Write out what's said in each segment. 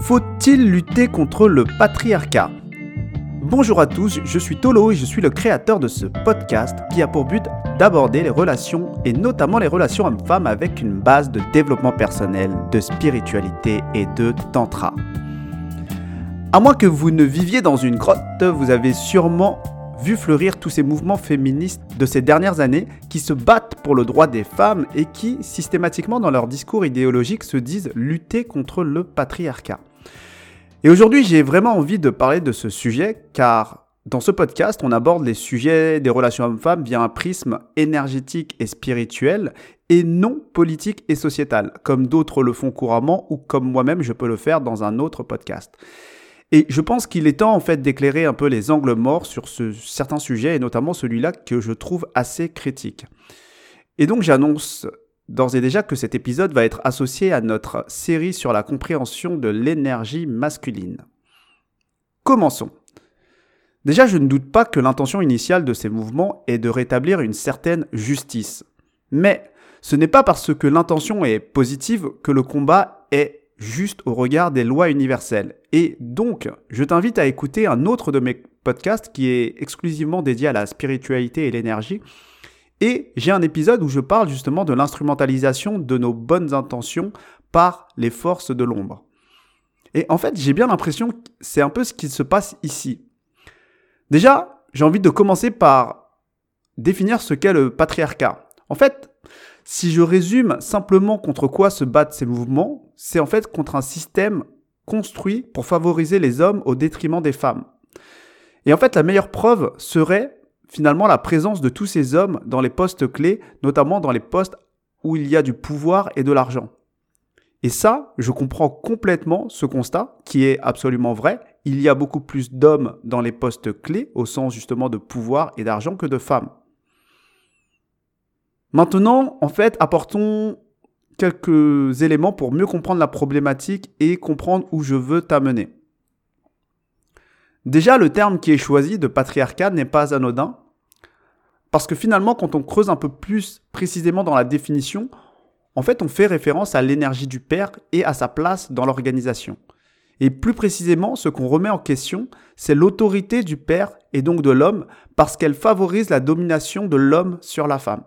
Faut-il lutter contre le patriarcat? Bonjour à tous, je suis Tolo et je suis le créateur de ce podcast qui a pour but d'aborder les relations et notamment les relations hommes-femmes avec une base de développement personnel, de spiritualité et de tantra. À moins que vous ne viviez dans une grotte, vous avez sûrement vu fleurir tous ces mouvements féministes de ces dernières années qui se battent pour le droit des femmes et qui, systématiquement dans leur discours idéologique, se disent lutter contre le patriarcat. Et aujourd'hui, j'ai vraiment envie de parler de ce sujet car dans ce podcast, on aborde les sujets des relations hommes-femmes via un prisme énergétique et spirituel et non politique et sociétal, comme d'autres le font couramment ou comme moi-même je peux le faire dans un autre podcast. Et je pense qu'il est temps en fait d'éclairer un peu les angles morts sur ce, certains sujets et notamment celui-là que je trouve assez critique. Et donc j'annonce d'ores et déjà que cet épisode va être associé à notre série sur la compréhension de l'énergie masculine. Commençons. Déjà, je ne doute pas que l'intention initiale de ces mouvements est de rétablir une certaine justice. Mais ce n'est pas parce que l'intention est positive que le combat est juste au regard des lois universelles. Et donc, je t'invite à écouter un autre de mes podcasts qui est exclusivement dédié à la spiritualité et l'énergie. Et j'ai un épisode où je parle justement de l'instrumentalisation de nos bonnes intentions par les forces de l'ombre. Et en fait, j'ai bien l'impression que c'est un peu ce qui se passe ici. Déjà, j'ai envie de commencer par définir ce qu'est le patriarcat. En fait, si je résume simplement contre quoi se battent ces mouvements, c'est en fait contre un système construit pour favoriser les hommes au détriment des femmes. Et en fait, la meilleure preuve serait finalement la présence de tous ces hommes dans les postes clés, notamment dans les postes où il y a du pouvoir et de l'argent. Et ça, je comprends complètement ce constat, qui est absolument vrai. Il y a beaucoup plus d'hommes dans les postes clés, au sens justement de pouvoir et d'argent, que de femmes. Maintenant, en fait, apportons quelques éléments pour mieux comprendre la problématique et comprendre où je veux t'amener. Déjà, le terme qui est choisi de patriarcat n'est pas anodin, parce que finalement, quand on creuse un peu plus précisément dans la définition, en fait, on fait référence à l'énergie du père et à sa place dans l'organisation. Et plus précisément, ce qu'on remet en question, c'est l'autorité du père et donc de l'homme, parce qu'elle favorise la domination de l'homme sur la femme.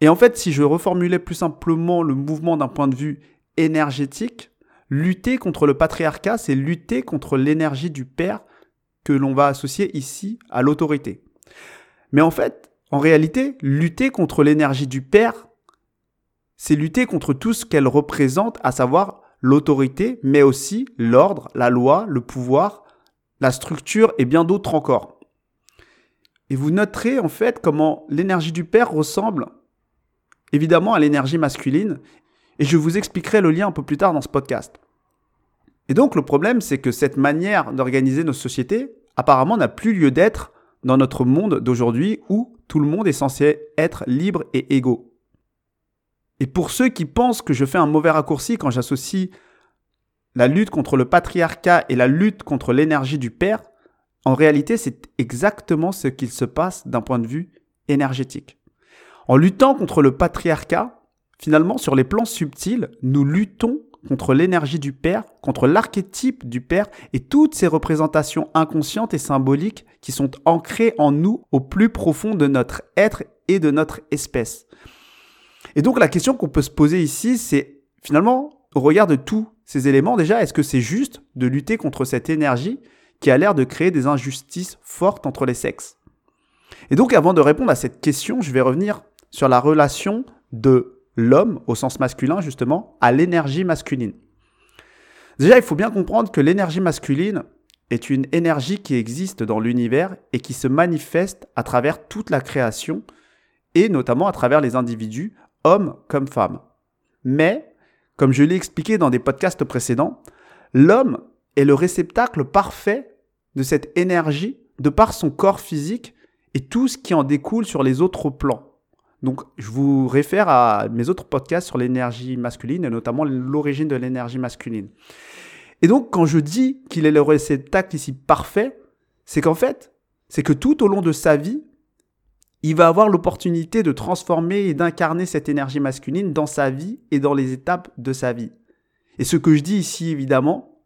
Et en fait, si je reformulais plus simplement le mouvement d'un point de vue énergétique, lutter contre le patriarcat, c'est lutter contre l'énergie du père que l'on va associer ici à l'autorité. Mais en fait, en réalité, lutter contre l'énergie du père, c'est lutter contre tout ce qu'elle représente, à savoir l'autorité, mais aussi l'ordre, la loi, le pouvoir, la structure et bien d'autres encore. Et vous noterez en fait comment l'énergie du père ressemble évidemment à l'énergie masculine, et je vous expliquerai le lien un peu plus tard dans ce podcast. Et donc le problème, c'est que cette manière d'organiser nos sociétés, apparemment, n'a plus lieu d'être dans notre monde d'aujourd'hui où tout le monde est censé être libre et égaux. Et pour ceux qui pensent que je fais un mauvais raccourci quand j'associe la lutte contre le patriarcat et la lutte contre l'énergie du père, en réalité, c'est exactement ce qu'il se passe d'un point de vue énergétique. En luttant contre le patriarcat, finalement, sur les plans subtils, nous luttons contre l'énergie du Père, contre l'archétype du Père et toutes ces représentations inconscientes et symboliques qui sont ancrées en nous au plus profond de notre être et de notre espèce. Et donc la question qu'on peut se poser ici, c'est finalement, au regard de tous ces éléments, déjà, est-ce que c'est juste de lutter contre cette énergie qui a l'air de créer des injustices fortes entre les sexes? Et donc avant de répondre à cette question, je vais revenir sur la relation de l'homme, au sens masculin justement, à l'énergie masculine. Déjà, il faut bien comprendre que l'énergie masculine est une énergie qui existe dans l'univers et qui se manifeste à travers toute la création et notamment à travers les individus, hommes comme femmes. Mais, comme je l'ai expliqué dans des podcasts précédents, l'homme est le réceptacle parfait de cette énergie de par son corps physique et tout ce qui en découle sur les autres plans. Donc, je vous réfère à mes autres podcasts sur l'énergie masculine et notamment l'origine de l'énergie masculine. Et donc, quand je dis qu'il est le réceptacle ici parfait, c'est qu'en fait, c'est que tout au long de sa vie, il va avoir l'opportunité de transformer et d'incarner cette énergie masculine dans sa vie et dans les étapes de sa vie. Et ce que je dis ici, évidemment,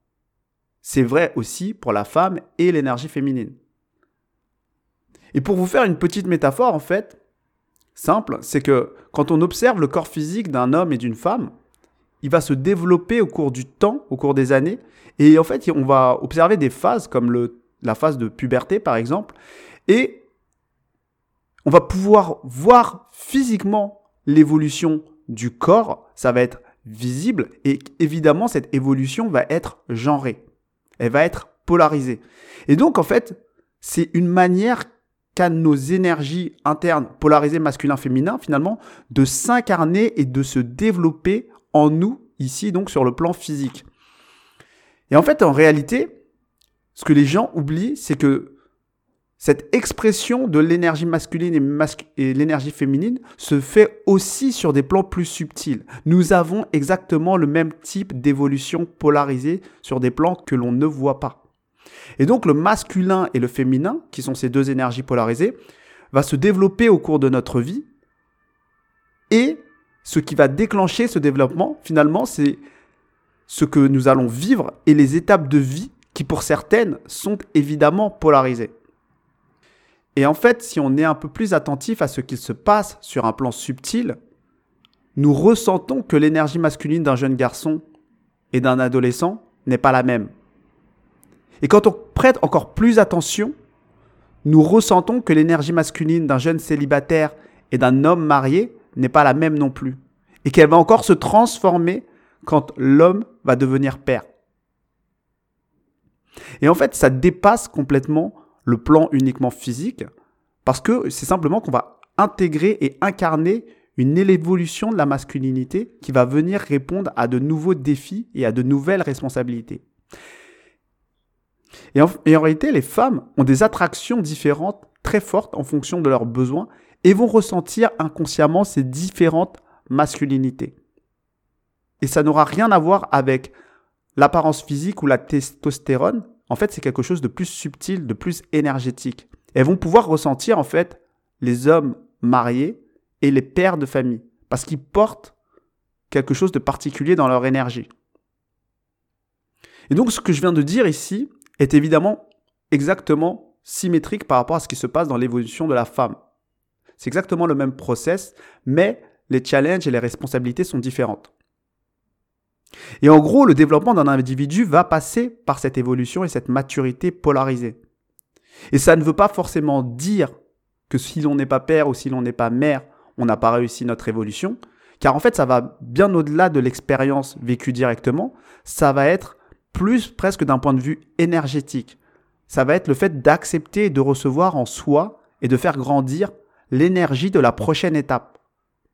c'est vrai aussi pour la femme et l'énergie féminine. Et pour vous faire une petite métaphore, en fait, simple, c'est que quand on observe le corps physique d'un homme et d'une femme, il va se développer au cours du temps, au cours des années. Et en fait, on va observer des phases comme la phase de puberté, par exemple. Et on va pouvoir voir physiquement l'évolution du corps. Ça va être visible. Et évidemment, cette évolution va être genrée. Elle va être polarisée. Et donc, en fait, c'est une manière qu'à nos énergies internes polarisées masculin-féminin, finalement, de s'incarner et de se développer en nous, ici, donc sur le plan physique. Et en fait, en réalité, ce que les gens oublient, c'est que cette expression de l'énergie masculine et, et l'énergie féminine se fait aussi sur des plans plus subtils. Nous avons exactement le même type d'évolution polarisée sur des plans que l'on ne voit pas. Et donc le masculin et le féminin, qui sont ces deux énergies polarisées, va se développer au cours de notre vie et ce qui va déclencher ce développement, finalement, c'est ce que nous allons vivre et les étapes de vie qui, pour certaines, sont évidemment polarisées. Et en fait, si on est un peu plus attentif à ce qu'il se passe sur un plan subtil, nous ressentons que l'énergie masculine d'un jeune garçon et d'un adolescent n'est pas la même. Et quand on prête encore plus attention, nous ressentons que l'énergie masculine d'un jeune célibataire et d'un homme marié n'est pas la même non plus. Et qu'elle va encore se transformer quand l'homme va devenir père. Et en fait, ça dépasse complètement le plan uniquement physique, parce que c'est simplement qu'on va intégrer et incarner une évolution de la masculinité qui va venir répondre à de nouveaux défis et à de nouvelles responsabilités. Et en, réalité, les femmes ont des attractions différentes très fortes en fonction de leurs besoins et vont ressentir inconsciemment ces différentes masculinités. Et ça n'aura rien à voir avec l'apparence physique ou la testostérone. En fait, c'est quelque chose de plus subtil, de plus énergétique. Elles vont pouvoir ressentir, en fait, les hommes mariés et les pères de famille. Parce qu'ils portent quelque chose de particulier dans leur énergie. Et donc, ce que je viens de dire ici est évidemment exactement symétrique par rapport à ce qui se passe dans l'évolution de la femme. C'est exactement le même process, mais les challenges et les responsabilités sont différentes. Et en gros, le développement d'un individu va passer par cette évolution et cette maturité polarisée. Et ça ne veut pas forcément dire que si l'on n'est pas père ou si l'on n'est pas mère, on n'a pas réussi notre évolution, car en fait, ça va bien au-delà de l'expérience vécue directement, ça va être plus presque d'un point de vue énergétique. Ça va être le fait d'accepter et de recevoir en soi et de faire grandir l'énergie de la prochaine étape.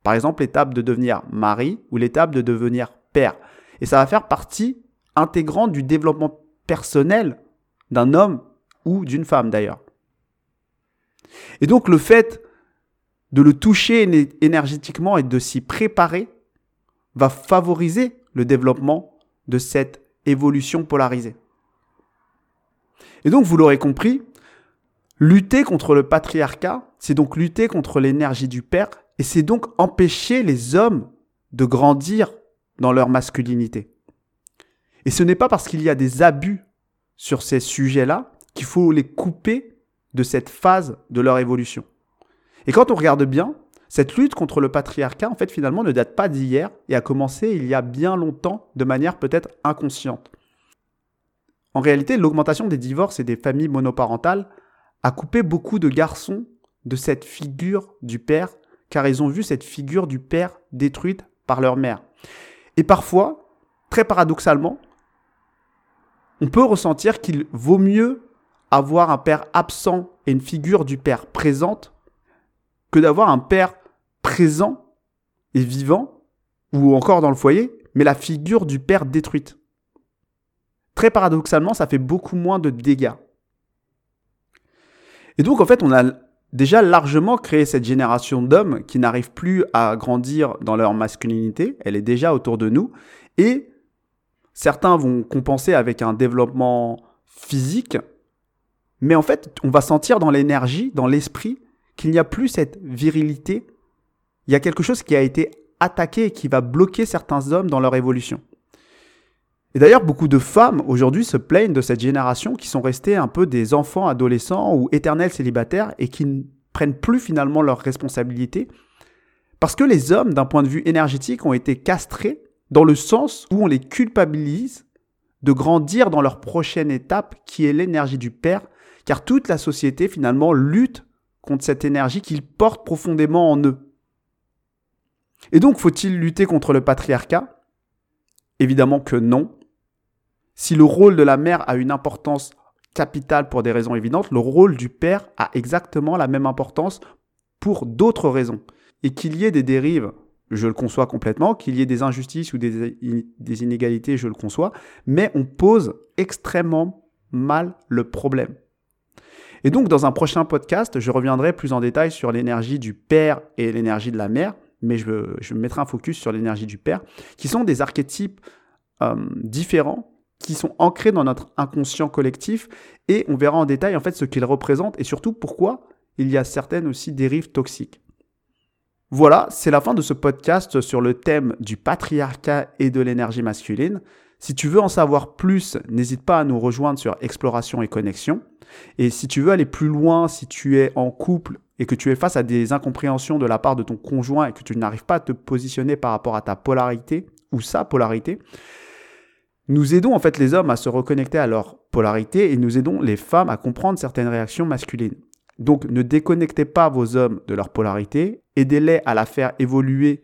Par exemple, l'étape de devenir mari ou l'étape de devenir père. Et ça va faire partie intégrante du développement personnel d'un homme ou d'une femme d'ailleurs. Et donc le fait de le toucher énergétiquement et de s'y préparer va favoriser le développement de cette évolution polarisée. Et donc vous l'aurez compris, Lutter contre le patriarcat, c'est donc lutter contre l'énergie du père, et c'est donc empêcher les hommes de grandir dans leur masculinité. Et ce n'est pas parce qu'il y a des abus sur ces sujets-là qu'il faut les couper de cette phase de leur évolution. Et quand on regarde bien, cette lutte contre le patriarcat, en fait, finalement, ne date pas d'hier et a commencé il y a bien longtemps de manière peut-être inconsciente. En réalité, l'augmentation des divorces et des familles monoparentales a coupé beaucoup de garçons de cette figure du père, car ils ont vu cette figure du père détruite par leur mère. Et parfois, très paradoxalement, on peut ressentir qu'il vaut mieux avoir un père absent et une figure du père présente que d'avoir un père présent et vivant, ou encore dans le foyer, mais la figure du père détruite. Très paradoxalement, ça fait beaucoup moins de dégâts. Et donc, en fait, on a déjà largement créé cette génération d'hommes qui n'arrivent plus à grandir dans leur masculinité. Elle est déjà autour de nous. Et certains vont compenser avec un développement physique. Mais en fait, on va sentir dans l'énergie, dans l'esprit, qu'il n'y a plus cette virilité. Il y a quelque chose qui a été attaqué et qui va bloquer certains hommes dans leur évolution. Et d'ailleurs, beaucoup de femmes aujourd'hui se plaignent de cette génération qui sont restées un peu des enfants adolescents ou éternels célibataires et qui ne prennent plus finalement leurs responsabilités. Parce que les hommes, d'un point de vue énergétique, ont été castrés dans le sens où on les culpabilise de grandir dans leur prochaine étape qui est l'énergie du Père, car toute la société finalement lutte contre cette énergie qu'ils portent profondément en eux. Et donc, faut-il lutter contre le patriarcat? Évidemment que non. Si le rôle de la mère a une importance capitale pour des raisons évidentes, le rôle du père a exactement la même importance pour d'autres raisons. Et qu'il y ait des dérives, je le conçois complètement, qu'il y ait des injustices ou des, inégalités, je le conçois, mais on pose extrêmement mal le problème. Et donc, dans un prochain podcast, je reviendrai plus en détail sur l'énergie du père et l'énergie de la mère, mais je, mettrai un focus sur l'énergie du père, qui sont des archétypes euh, différents, qui sont ancrés dans notre inconscient collectif, et on verra en détail en fait ce qu'ils représentent et surtout pourquoi il y a certaines aussi dérives toxiques. Voilà, c'est la fin de ce podcast sur le thème du patriarcat et de l'énergie masculine. Si tu veux en savoir plus, n'hésite pas à nous rejoindre sur Exploration et Connexion. Et si tu veux aller plus loin, si tu es en couple et que tu es face à des incompréhensions de la part de ton conjoint et que tu n'arrives pas à te positionner par rapport à ta polarité ou sa polarité, nous aidons en fait les hommes à se reconnecter à leur polarité et nous aidons les femmes à comprendre certaines réactions masculines. Donc ne déconnectez pas vos hommes de leur polarité, aidez-les à la faire évoluer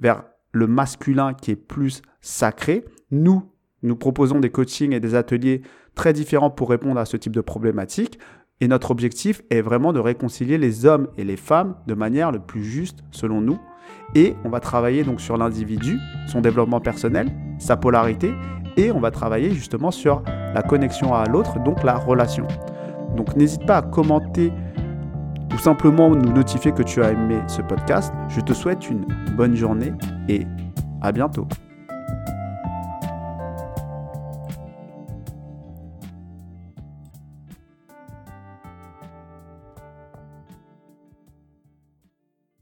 vers le masculin qui est plus sacré. Nous, nous proposons des coachings et des ateliers très différents pour répondre à ce type de problématique. Et notre objectif est vraiment de réconcilier les hommes et les femmes de manière le plus juste selon nous. Et on va travailler donc sur l'individu, son développement personnel, sa polarité, et on va travailler justement sur la connexion à l'autre, donc la relation. Donc n'hésite pas à commenter ou simplement nous notifier que tu as aimé ce podcast. Je te souhaite une bonne journée et à bientôt.